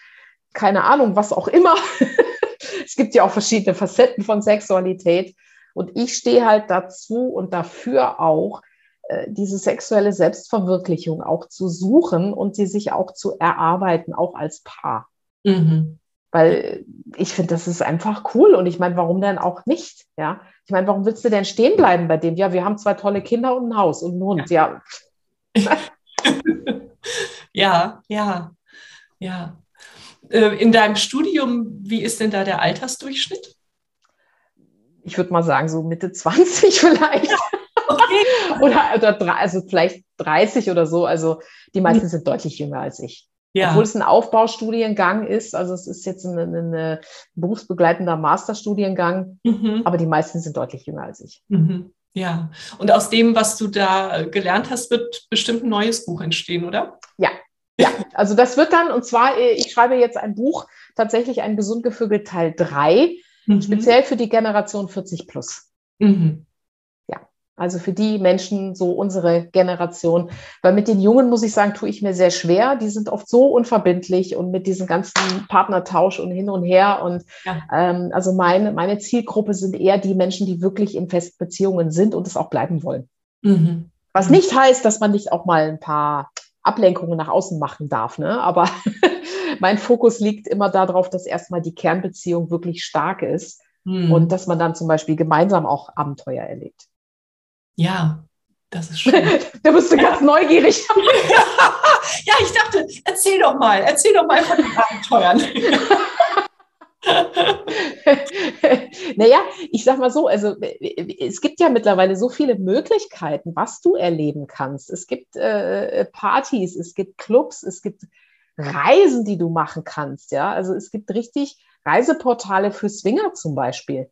keine Ahnung, was auch immer. es gibt ja auch verschiedene Facetten von Sexualität. Und ich stehe halt dazu und dafür auch, äh, diese sexuelle Selbstverwirklichung auch zu suchen und sie sich auch zu erarbeiten, auch als Paar. Mhm. Weil ich finde, das ist einfach cool. Und ich meine, warum denn auch nicht? Ja, ich meine, warum willst du denn stehen bleiben bei dem? Ja, wir haben zwei tolle Kinder und ein Haus und einen Hund. Ja. Ja, ja, ja. Äh, in deinem Studium, wie ist denn da der Altersdurchschnitt? Ich würde mal sagen, so Mitte 20 vielleicht. Okay. oder, oder also vielleicht 30 oder so. Also die meisten sind deutlich jünger als ich. Ja. Obwohl es ein Aufbaustudiengang ist, also es ist jetzt ein, ein berufsbegleitender Masterstudiengang, mhm. aber die meisten sind deutlich jünger als ich. Mhm. Ja, und aus dem, was du da gelernt hast, wird bestimmt ein neues Buch entstehen, oder? Ja, ja, also das wird dann, und zwar, äh, ich schreibe jetzt ein Buch, tatsächlich ein Gesundgevögelt Teil 3, mhm. speziell für die Generation 40 plus. Mhm. Also für die Menschen, so unsere Generation. Weil mit den Jungen, muss ich sagen, tue ich mir sehr schwer. Die sind oft so unverbindlich und mit diesem ganzen Partnertausch und hin und her. Und ja. ähm, also meine, meine Zielgruppe sind eher die Menschen, die wirklich in festen Beziehungen sind und es auch bleiben wollen. Mhm. Was nicht heißt, dass man nicht auch mal ein paar Ablenkungen nach außen machen darf. Ne? Aber mein Fokus liegt immer darauf, dass erstmal die Kernbeziehung wirklich stark ist mhm. und dass man dann zum Beispiel gemeinsam auch Abenteuer erlebt. Ja, das ist schön. da bist du ganz neugierig. ja, ich dachte, erzähl doch mal, erzähl doch mal von den Abenteuern. naja, ich sag mal so, also es gibt ja mittlerweile so viele Möglichkeiten, was du erleben kannst. Es gibt äh, Partys, es gibt Clubs, es gibt Reisen, die du machen kannst. Ja, also es gibt richtig Reiseportale für Swinger zum Beispiel.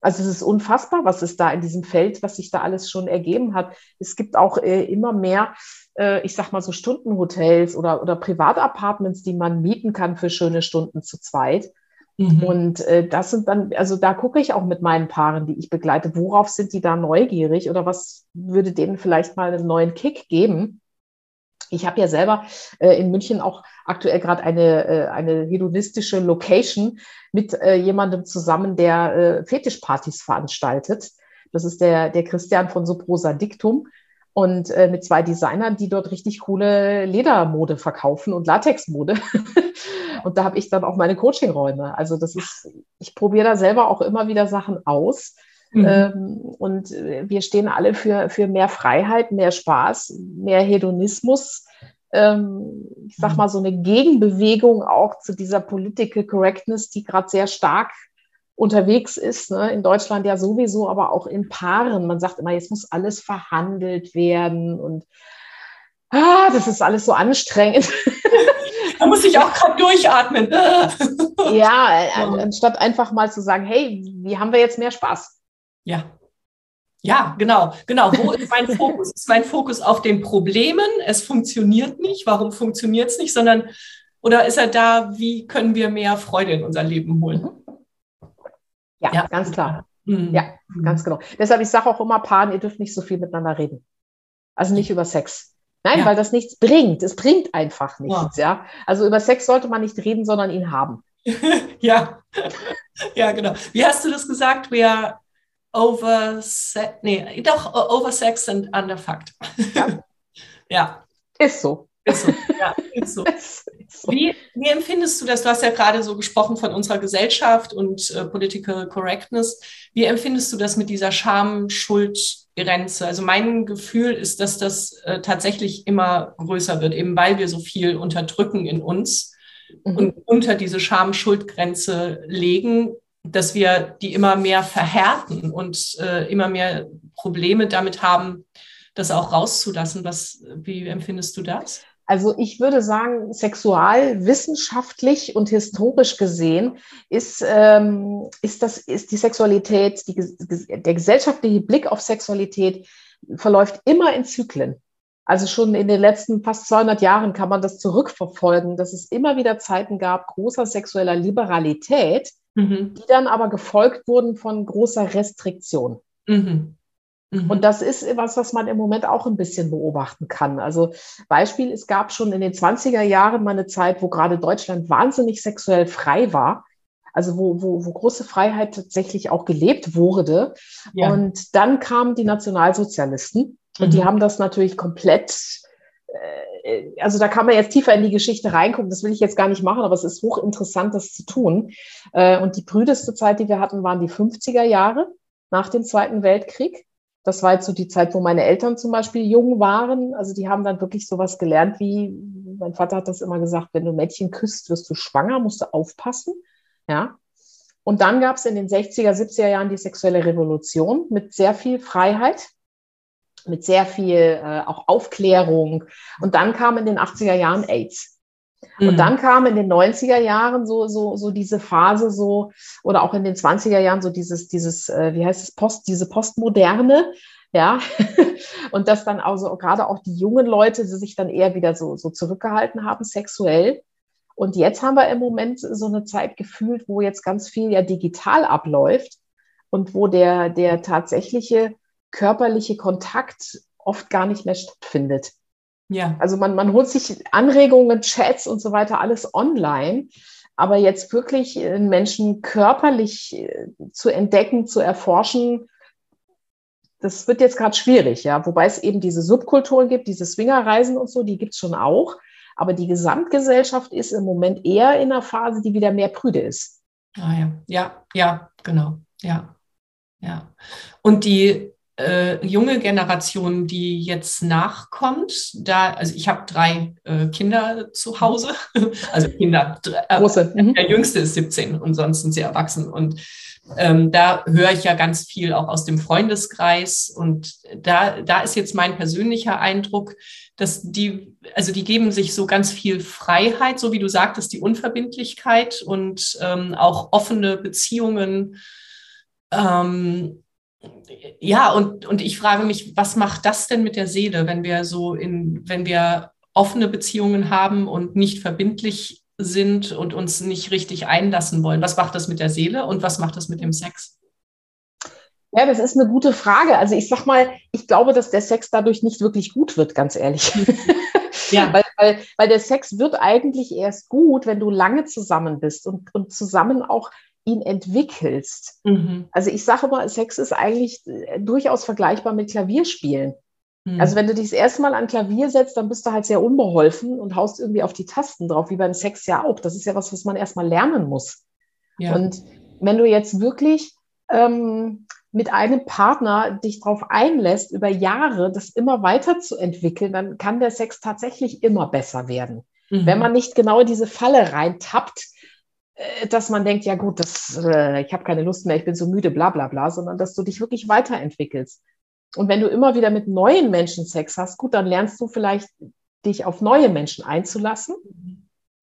Also es ist unfassbar, was es da in diesem Feld, was sich da alles schon ergeben hat. Es gibt auch äh, immer mehr, äh, ich sag mal so Stundenhotels oder, oder Privatapartments, die man mieten kann für schöne Stunden zu zweit. Mhm. Und äh, das sind dann, also da gucke ich auch mit meinen Paaren, die ich begleite, worauf sind die da neugierig oder was würde denen vielleicht mal einen neuen Kick geben? Ich habe ja selber äh, in München auch aktuell gerade eine, äh, eine hedonistische Location mit äh, jemandem zusammen, der äh, Fetischpartys veranstaltet. Das ist der, der Christian von Soprosa Dictum und äh, mit zwei Designern, die dort richtig coole Ledermode verkaufen und Latexmode. und da habe ich dann auch meine Coachingräume. Also das ist, ich probiere da selber auch immer wieder Sachen aus. Mhm. Ähm, und äh, wir stehen alle für, für mehr Freiheit, mehr Spaß, mehr Hedonismus. Ähm, ich sag mhm. mal, so eine Gegenbewegung auch zu dieser Political Correctness, die gerade sehr stark unterwegs ist. Ne? In Deutschland ja sowieso, aber auch in Paaren. Man sagt immer, jetzt muss alles verhandelt werden und ah, das ist alles so anstrengend. Da muss ich auch gerade durchatmen. ja, anstatt einfach mal zu sagen, hey, wie haben wir jetzt mehr Spaß? Ja. Ja, genau, genau. Wo ist mein Fokus? Ist mein Fokus auf den Problemen? Es funktioniert nicht. Warum funktioniert es nicht? Sondern, oder ist er da, wie können wir mehr Freude in unser Leben holen? Ja, ja. ganz klar. Mhm. Ja, ganz genau. Deshalb, ich sage auch immer Paaren, ihr dürft nicht so viel miteinander reden. Also nicht über Sex. Nein, ja. weil das nichts bringt. Es bringt einfach nichts, ja. ja. Also über Sex sollte man nicht reden, sondern ihn haben. ja. ja, genau. Wie hast du das gesagt? We are over, nee, doch, oversexed and underfucked. Ja. ja. Ist so. Ist so, ja, ist so. Wie, wie, empfindest du das? Du hast ja gerade so gesprochen von unserer Gesellschaft und äh, Political Correctness. Wie empfindest du das mit dieser Scham-Schuld-Grenze? Also mein Gefühl ist, dass das äh, tatsächlich immer größer wird, eben weil wir so viel unterdrücken in uns mhm. und unter diese Scham-Schuld-Grenze legen, dass wir die immer mehr verhärten und äh, immer mehr Probleme damit haben, das auch rauszulassen. Was, wie empfindest du das? Also ich würde sagen, sexualwissenschaftlich und historisch gesehen ist, ähm, ist, das, ist die Sexualität, die, der gesellschaftliche Blick auf Sexualität verläuft immer in Zyklen. Also schon in den letzten fast 200 Jahren kann man das zurückverfolgen, dass es immer wieder Zeiten gab großer sexueller Liberalität, mhm. die dann aber gefolgt wurden von großer Restriktion. Mhm. Mhm. Und das ist etwas, was man im Moment auch ein bisschen beobachten kann. Also Beispiel, es gab schon in den 20er Jahren mal eine Zeit, wo gerade Deutschland wahnsinnig sexuell frei war. Also wo, wo, wo große Freiheit tatsächlich auch gelebt wurde. Ja. Und dann kamen die Nationalsozialisten und die mhm. haben das natürlich komplett also da kann man jetzt tiefer in die Geschichte reingucken, das will ich jetzt gar nicht machen, aber es ist hochinteressant, das zu tun. Äh, und die prüdeste Zeit, die wir hatten, waren die 50er Jahre nach dem Zweiten Weltkrieg. Das war jetzt so die Zeit, wo meine Eltern zum Beispiel jung waren. Also die haben dann wirklich sowas gelernt wie, mein Vater hat das immer gesagt, wenn du Mädchen küsst, wirst du schwanger, musst du aufpassen. Ja. Und dann gab es in den 60er, 70er Jahren die sexuelle Revolution mit sehr viel Freiheit, mit sehr viel äh, auch Aufklärung. Und dann kam in den 80er Jahren AIDS. Und mhm. dann kam in den 90er Jahren so, so, so diese Phase so, oder auch in den 20er Jahren so dieses, dieses, äh, wie heißt es, Post, diese Postmoderne, ja. Und dass dann also gerade auch die jungen Leute die sich dann eher wieder so, so zurückgehalten haben, sexuell. Und jetzt haben wir im Moment so eine Zeit gefühlt, wo jetzt ganz viel ja digital abläuft und wo der, der tatsächliche körperliche Kontakt oft gar nicht mehr stattfindet. Ja. Also man, man holt sich Anregungen, Chats und so weiter, alles online. Aber jetzt wirklich einen Menschen körperlich äh, zu entdecken, zu erforschen, das wird jetzt gerade schwierig, ja. Wobei es eben diese Subkulturen gibt, diese Swingerreisen und so, die gibt es schon auch. Aber die Gesamtgesellschaft ist im Moment eher in einer Phase, die wieder mehr prüde ist. Ah ja, ja, ja, genau, ja, ja. Und die äh, junge Generation, die jetzt nachkommt, da, also ich habe drei äh, Kinder zu Hause, also Kinder, äh, Große. Mhm. der jüngste ist 17 und sonst sind sie erwachsen. Und ähm, da höre ich ja ganz viel auch aus dem Freundeskreis. Und da, da ist jetzt mein persönlicher Eindruck, dass die, also die geben sich so ganz viel Freiheit, so wie du sagtest, die Unverbindlichkeit und ähm, auch offene Beziehungen. Ähm, ja, und, und ich frage mich, was macht das denn mit der Seele, wenn wir so in, wenn wir offene Beziehungen haben und nicht verbindlich sind und uns nicht richtig einlassen wollen? Was macht das mit der Seele und was macht das mit dem Sex? Ja, das ist eine gute Frage. Also ich sag mal, ich glaube, dass der Sex dadurch nicht wirklich gut wird, ganz ehrlich. Ja. weil, weil, weil der Sex wird eigentlich erst gut, wenn du lange zusammen bist und, und zusammen auch ihn entwickelst. Mhm. Also ich sage immer, Sex ist eigentlich äh, durchaus vergleichbar mit Klavierspielen. Mhm. Also wenn du dich das erste Mal an Klavier setzt, dann bist du halt sehr unbeholfen und haust irgendwie auf die Tasten drauf, wie beim Sex ja auch. Das ist ja was, was man erstmal lernen muss. Ja. Und wenn du jetzt wirklich ähm, mit einem Partner dich darauf einlässt, über Jahre das immer weiter zu entwickeln, dann kann der Sex tatsächlich immer besser werden. Mhm. Wenn man nicht genau in diese Falle reintappt, dass man denkt, ja gut, das, äh, ich habe keine Lust mehr, ich bin so müde, bla bla bla, sondern dass du dich wirklich weiterentwickelst. Und wenn du immer wieder mit neuen Menschen Sex hast, gut, dann lernst du vielleicht dich auf neue Menschen einzulassen,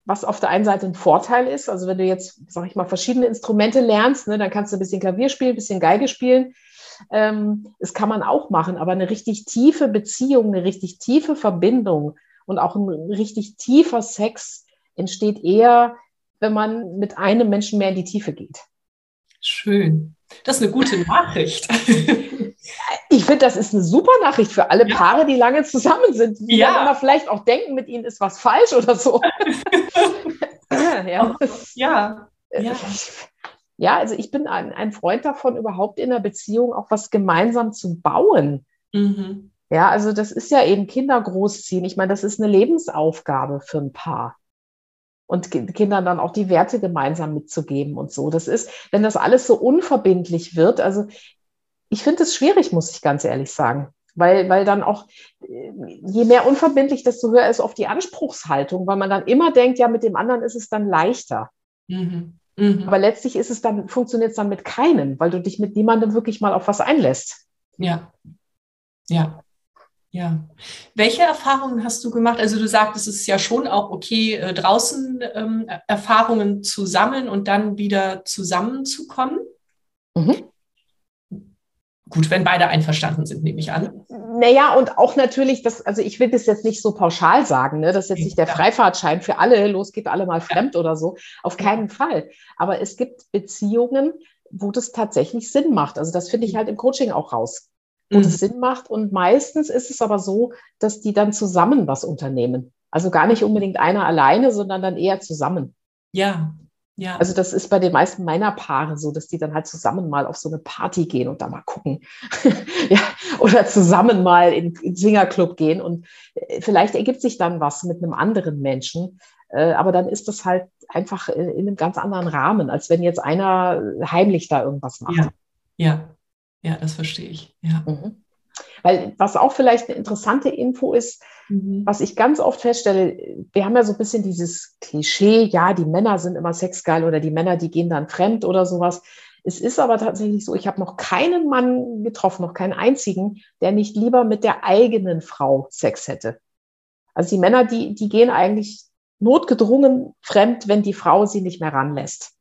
was auf der einen Seite ein Vorteil ist. Also wenn du jetzt, sag ich mal, verschiedene Instrumente lernst, ne, dann kannst du ein bisschen Klavier spielen, ein bisschen Geige spielen. Ähm, das kann man auch machen, aber eine richtig tiefe Beziehung, eine richtig tiefe Verbindung und auch ein richtig tiefer Sex entsteht eher, wenn man mit einem Menschen mehr in die Tiefe geht. Schön. Das ist eine gute Nachricht. Ich finde, das ist eine super Nachricht für alle ja. Paare, die lange zusammen sind, die ja. immer vielleicht auch denken, mit ihnen ist was falsch oder so. ja. ja. ja. Ja, also ich bin ein, ein, Freund davon, überhaupt in der Beziehung auch was gemeinsam zu bauen. Mhm. Ja, also das ist ja eben Kinder großziehen. Ich meine, das ist eine Lebensaufgabe für ein Paar und Kindern dann auch die Werte gemeinsam mitzugeben und so. Das ist, wenn das alles so unverbindlich wird, also ich finde es schwierig, muss ich ganz ehrlich sagen. Weil, weil dann auch, je mehr unverbindlich, desto höher ist oft die Anspruchshaltung, weil man dann immer denkt, ja, mit dem anderen ist es dann leichter. Mhm. Mhm. Aber letztlich ist es dann, funktioniert es dann mit keinem, weil du dich mit niemandem wirklich mal auf was einlässt. Ja. Ja. Ja. Welche Erfahrungen hast du gemacht? Also du sagtest, es ist ja schon auch okay, äh, draußen ähm, Erfahrungen zu sammeln und dann wieder zusammenzukommen. Mhm. Gut, wenn beide einverstanden sind, nehme ich an. Naja, und auch natürlich, das, also ich will das jetzt nicht so pauschal sagen, ne, dass jetzt nicht der Freifahrtschein für alle, los geht alle mal fremd ja. oder so. Auf keinen Fall. Aber es gibt Beziehungen, wo das tatsächlich Sinn macht. Also das finde ich halt im Coaching auch raus wo mhm. Sinn macht. Und meistens ist es aber so, dass die dann zusammen was unternehmen. Also gar nicht unbedingt einer alleine, sondern dann eher zusammen. Ja, ja. Also das ist bei den meisten meiner Paare so, dass die dann halt zusammen mal auf so eine Party gehen und da mal gucken. ja, oder zusammen mal in, in Swingerclub gehen und äh, vielleicht ergibt sich dann was mit einem anderen Menschen. Äh, aber dann ist das halt einfach in, in, einem ganz anderen Rahmen, als wenn jetzt einer heimlich da irgendwas macht. Ja, ja. Ja, das verstehe ich. Ja. Mhm. Weil was auch vielleicht eine interessante Info ist, mhm. was ich ganz oft feststelle, wir haben ja so ein bisschen dieses Klischee, ja, die Männer sind immer sexgeil oder die Männer, die gehen dann fremd oder sowas. Es ist aber tatsächlich so, ich habe noch keinen Mann getroffen, noch keinen einzigen, der nicht lieber mit der eigenen Frau Sex hätte. Also die Männer, die, die gehen eigentlich notgedrungen fremd, wenn die Frau sie nicht mehr ranlässt.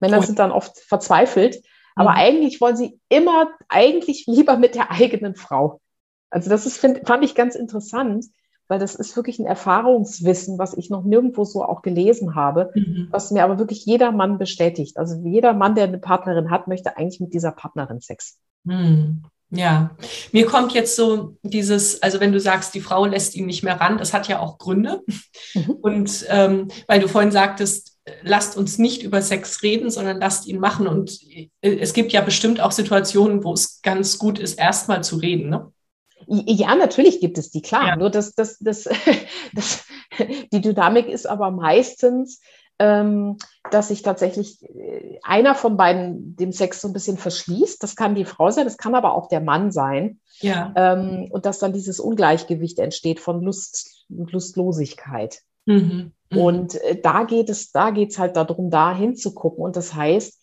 Männer oh. sind dann oft verzweifelt aber mhm. eigentlich wollen sie immer, eigentlich lieber mit der eigenen Frau. Also das ist, find, fand ich ganz interessant, weil das ist wirklich ein Erfahrungswissen, was ich noch nirgendwo so auch gelesen habe, mhm. was mir aber wirklich jeder Mann bestätigt. Also jeder Mann, der eine Partnerin hat, möchte eigentlich mit dieser Partnerin Sex. Mhm. Ja, mir kommt jetzt so dieses, also wenn du sagst, die Frau lässt ihn nicht mehr ran, das hat ja auch Gründe. Mhm. Und ähm, weil du vorhin sagtest, lasst uns nicht über Sex reden, sondern lasst ihn machen. Und äh, es gibt ja bestimmt auch Situationen, wo es ganz gut ist, erstmal zu reden. Ne? Ja, natürlich gibt es die, klar. Ja. Nur das, das, das, das, die Dynamik ist aber meistens, ähm, dass sich tatsächlich äh, einer von beiden dem Sex so ein bisschen verschließt. Das kann die Frau sein, das kann aber auch der Mann sein. Ja. Ähm, und dass dann dieses Ungleichgewicht entsteht von Lust und Lustlosigkeit. Mhm. Mhm. Und äh, da geht es, da geht es halt darum, da hinzugucken. Und das heißt,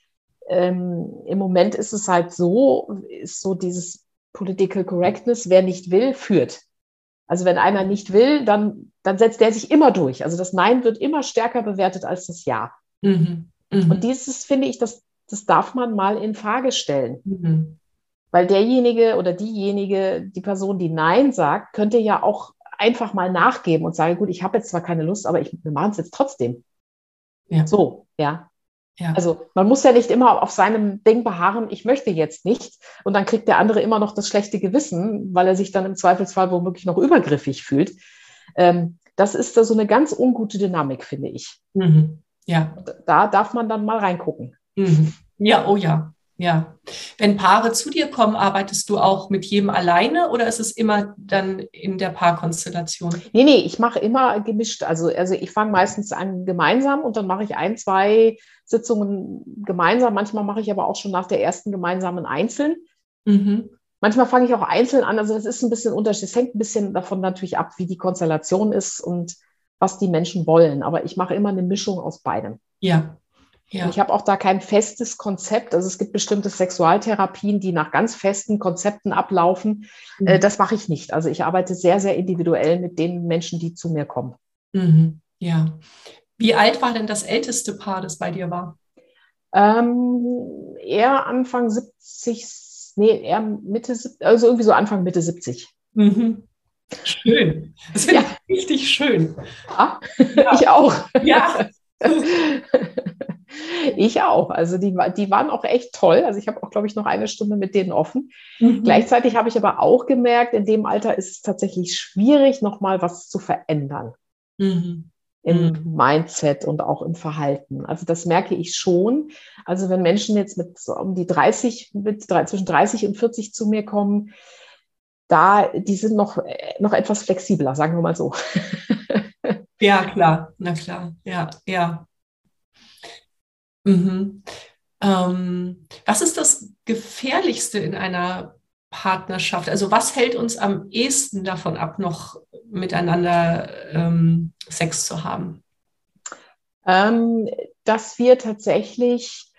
ähm, im Moment ist es halt so, ist so dieses Political Correctness, wer nicht will, führt. Also wenn einer nicht will, dann, dann setzt der sich immer durch. Also das Nein wird immer stärker bewertet als das Ja. Mhm. Mhm. Und dieses finde ich, das, das darf man mal in Frage stellen. Mhm. Weil derjenige oder diejenige, die Person, die Nein sagt, könnte ja auch einfach mal nachgeben und sagen, gut, ich habe jetzt zwar keine Lust, aber ich, wir machen es jetzt trotzdem. Ja. So, ja. Ja. Also man muss ja nicht immer auf seinem Ding beharren, ich möchte jetzt nicht. Und dann kriegt der andere immer noch das schlechte Gewissen, weil er sich dann im Zweifelsfall womöglich noch übergriffig fühlt. Ähm, das ist da so eine ganz ungute Dynamik, finde ich. Mhm. Ja. Da darf man dann mal reingucken. Mhm. Ja, oh ja. Ja. Wenn Paare zu dir kommen, arbeitest du auch mit jedem alleine oder ist es immer dann in der Paarkonstellation? Nee, nee, ich mache immer gemischt. Also, also ich fange meistens an gemeinsam und dann mache ich ein, zwei Sitzungen gemeinsam. Manchmal mache ich aber auch schon nach der ersten gemeinsamen einzeln. Mhm. Manchmal fange ich auch einzeln an. Also das ist ein bisschen unterschiedlich. Es hängt ein bisschen davon natürlich ab, wie die Konstellation ist und was die Menschen wollen. Aber ich mache immer eine Mischung aus beidem. Ja, ja. Ich habe auch da kein festes Konzept. Also es gibt bestimmte Sexualtherapien, die nach ganz festen Konzepten ablaufen. Mhm. Äh, das mache ich nicht. Also ich arbeite sehr, sehr individuell mit den Menschen, die zu mir kommen. Mhm. Ja. Wie alt war denn das älteste Paar, das bei dir war? Ähm, eher Anfang 70, nee, eher Mitte, also irgendwie so Anfang Mitte 70. Mhm. Schön. Das finde ja. ich richtig schön. Ja, ja. ich auch. Ja. Ich auch. Also die, die waren auch echt toll. Also ich habe auch, glaube ich, noch eine Stunde mit denen offen. Mhm. Gleichzeitig habe ich aber auch gemerkt, in dem Alter ist es tatsächlich schwierig, nochmal was zu verändern. Mhm. Im mhm. Mindset und auch im Verhalten. Also das merke ich schon. Also wenn Menschen jetzt mit so um die 30, mit zwischen 30 und 40 zu mir kommen, da, die sind noch, noch etwas flexibler, sagen wir mal so. Ja, klar, na klar, ja, ja. Mhm. Ähm, was ist das Gefährlichste in einer Partnerschaft? Also was hält uns am ehesten davon ab, noch miteinander ähm, Sex zu haben? Ähm, dass wir tatsächlich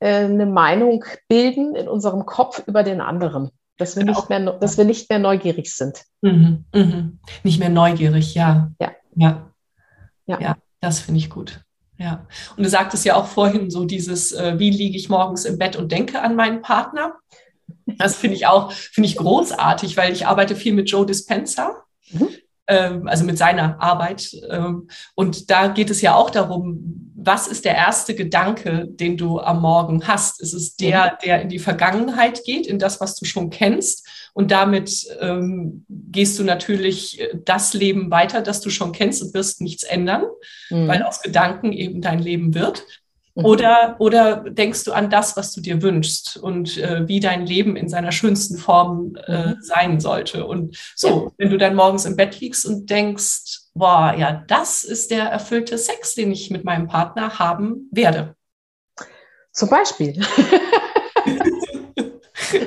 äh, eine Meinung bilden in unserem Kopf über den anderen. Dass wir, nicht mehr, dass wir nicht mehr neugierig sind. Mhm, mhm. Nicht mehr neugierig, ja. Ja. Ja, ja. ja das finde ich gut. Ja. Und du sagtest ja auch vorhin so dieses, äh, wie liege ich morgens im Bett und denke an meinen Partner. Das finde ich auch, finde ich großartig, weil ich arbeite viel mit Joe Dispenza. Mhm. Ähm, also mit seiner Arbeit. Ähm, und da geht es ja auch darum, was ist der erste Gedanke, den du am Morgen hast? Ist es der, mhm. der in die Vergangenheit geht, in das, was du schon kennst? Und damit ähm, gehst du natürlich äh, das Leben weiter, das du schon kennst und wirst nichts ändern, mhm. weil aus Gedanken eben dein Leben wird. Mhm. Oder, oder denkst du an das, was du dir wünschst und äh, wie dein Leben in seiner schönsten Form äh, mhm. sein sollte? Und so, ja. wenn du dann morgens im Bett liegst und denkst, boah, ja, das ist der erfüllte Sex, den ich mit meinem Partner haben werde. Zum Beispiel.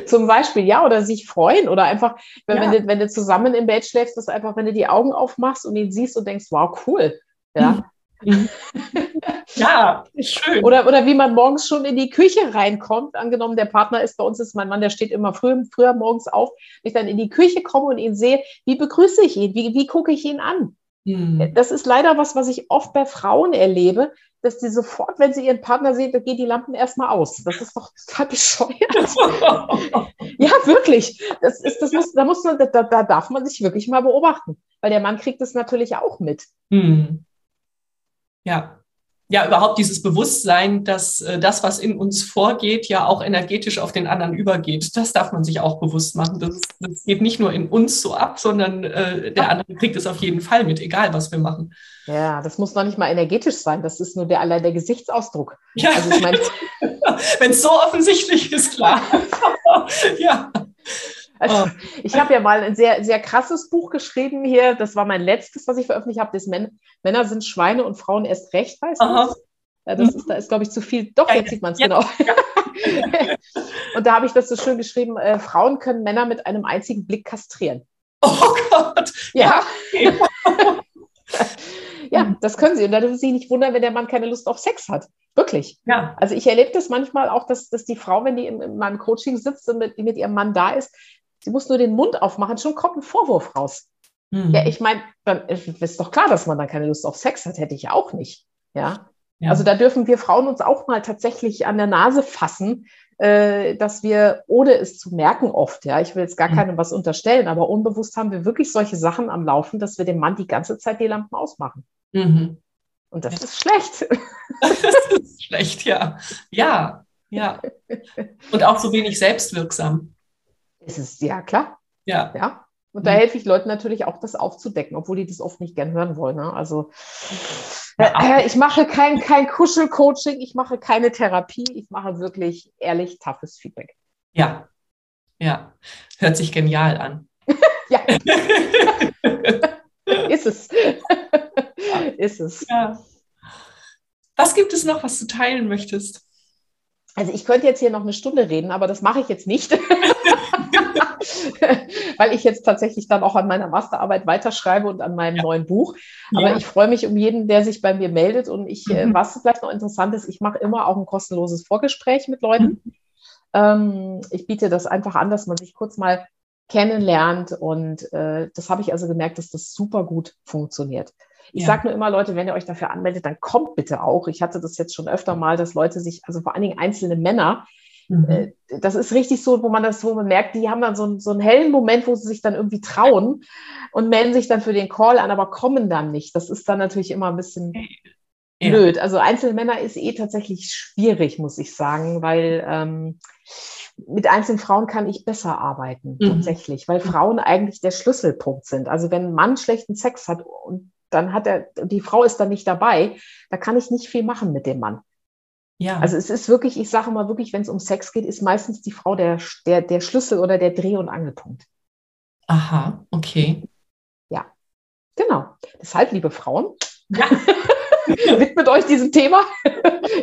Zum Beispiel, ja, oder sich freuen oder einfach, wenn, ja. wenn, du, wenn du zusammen im Bett schläfst, dass einfach, wenn du die Augen aufmachst und ihn siehst und denkst, wow, cool. Ja. Mhm. ja, schön. Oder, oder wie man morgens schon in die Küche reinkommt. Angenommen, der Partner ist bei uns, ist mein Mann, der steht immer früh, früher morgens auf. Wenn ich dann in die Küche komme und ihn sehe, wie begrüße ich ihn? Wie, wie gucke ich ihn an? Mhm. Das ist leider was, was ich oft bei Frauen erlebe, dass die sofort, wenn sie ihren Partner sehen, da gehen die Lampen erstmal aus. Das ist doch total bescheuert. ja, wirklich. Das ist, das muss, da, muss man, da, da darf man sich wirklich mal beobachten, weil der Mann kriegt es natürlich auch mit. Mhm. Ja, ja, überhaupt dieses Bewusstsein, dass äh, das, was in uns vorgeht, ja auch energetisch auf den anderen übergeht. Das darf man sich auch bewusst machen. Das, das geht nicht nur in uns so ab, sondern äh, der andere kriegt es auf jeden Fall mit, egal was wir machen. Ja, das muss noch nicht mal energetisch sein. Das ist nur der allein der Gesichtsausdruck. Ja. Also ich mein, Wenn es so offensichtlich ist, klar. ja. Also, oh. Ich habe ja mal ein sehr, sehr krasses Buch geschrieben hier. Das war mein letztes, was ich veröffentlicht habe. Das Män Männer sind Schweine und Frauen erst recht, weißt du? Das mhm. ist, da ist, glaube ich, zu viel. Doch, jetzt sieht man es ja. genau. Ja. und da habe ich das so schön geschrieben: äh, Frauen können Männer mit einem einzigen Blick kastrieren. Oh Gott. Ja. ja, das können sie. Und da dürfen sie sich nicht wundern, wenn der Mann keine Lust auf Sex hat. Wirklich. Ja. Also ich erlebe das manchmal auch, dass, dass die Frau, wenn die in, in meinem Coaching sitzt und mit, mit ihrem Mann da ist, sie muss nur den Mund aufmachen, schon kommt ein Vorwurf raus. Mhm. Ja, ich meine, dann ist doch klar, dass man dann keine Lust auf Sex hat, hätte ich auch nicht. Ja. ja. Also da dürfen wir Frauen uns auch mal tatsächlich an der Nase fassen, äh, dass wir, ohne es zu merken oft, ja, ich will jetzt gar mhm. keinem was unterstellen, aber unbewusst haben wir wirklich solche Sachen am Laufen, dass wir dem Mann die ganze Zeit die Lampen ausmachen. Mhm. Und das ist schlecht. Das ist schlecht, ja. Ja, ja. Und auch so wenig selbstwirksam. Es ist, ja, klar. Ja. Ja. Und da mhm. helfe ich Leuten natürlich auch, das aufzudecken, obwohl die das oft nicht gern hören wollen. Ne? Also ja, äh, ich mache kein, kein Kuschelcoaching, ich mache keine Therapie, ich mache wirklich ehrlich toughes Feedback. Ja, ja, hört sich genial an. ja. ist es. ist es. Ja. Was gibt es noch, was du teilen möchtest? Also ich könnte jetzt hier noch eine Stunde reden, aber das mache ich jetzt nicht. weil ich jetzt tatsächlich dann auch an meiner Masterarbeit weiterschreibe und an meinem ja. neuen Buch. Aber ja. ich freue mich um jeden, der sich bei mir meldet. Und ich, äh, mhm. was vielleicht noch interessant ist, ich mache immer auch ein kostenloses Vorgespräch mit Leuten. Mhm. Ähm, ich biete das einfach an, dass man sich kurz mal kennenlernt. Und äh, das habe ich also gemerkt, dass das super gut funktioniert. Ich ja. sage nur immer, Leute, wenn ihr euch dafür anmeldet, dann kommt bitte auch. Ich hatte das jetzt schon öfter mal, dass Leute sich, also vor allen Dingen einzelne Männer, Mhm. Äh, das ist richtig so, wo man das, wo man merkt, die haben dann so, so einen hellen Moment, wo sie sich dann irgendwie trauen und melden sich dann für den Call an, aber kommen dann nicht. Das ist dann natürlich immer ein bisschen ja. blöd. Also Einzelmänner ist eh tatsächlich schwierig, muss ich sagen, weil ähm, mit einzelnen Frauen kann ich besser arbeiten, mhm. tatsächlich, weil Frauen eigentlich der Schlüsselpunkt sind. Also wenn ein Mann schlechten Sex hat und dann hat er, die Frau ist dann nicht dabei, da kann ich nicht viel machen mit dem Mann. Ja. Also es ist wirklich, ich sage mal wirklich, wenn es um Sex geht, ist meistens die Frau der, der, der Schlüssel oder der Dreh- und Angelpunkt. Aha, okay. Ja, genau. Deshalb, liebe Frauen, ja. widmet euch diesem Thema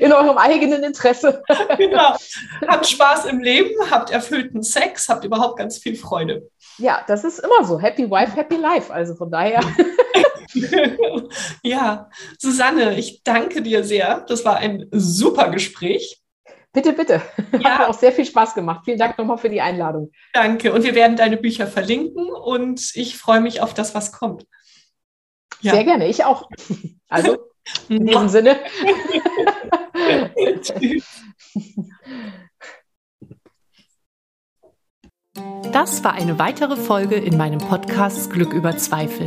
in eurem eigenen Interesse. genau. Habt Spaß im Leben, habt erfüllten Sex, habt überhaupt ganz viel Freude. Ja, das ist immer so. Happy Wife, Happy Life. Also von daher. ja, Susanne, ich danke dir sehr. Das war ein super Gespräch. Bitte, bitte. Ja. Hat mir auch sehr viel Spaß gemacht. Vielen Dank nochmal für die Einladung. Danke. Und wir werden deine Bücher verlinken und ich freue mich auf das, was kommt. Ja. Sehr gerne, ich auch. Also, in diesem Sinne. Das war eine weitere Folge in meinem Podcast Glück über Zweifel.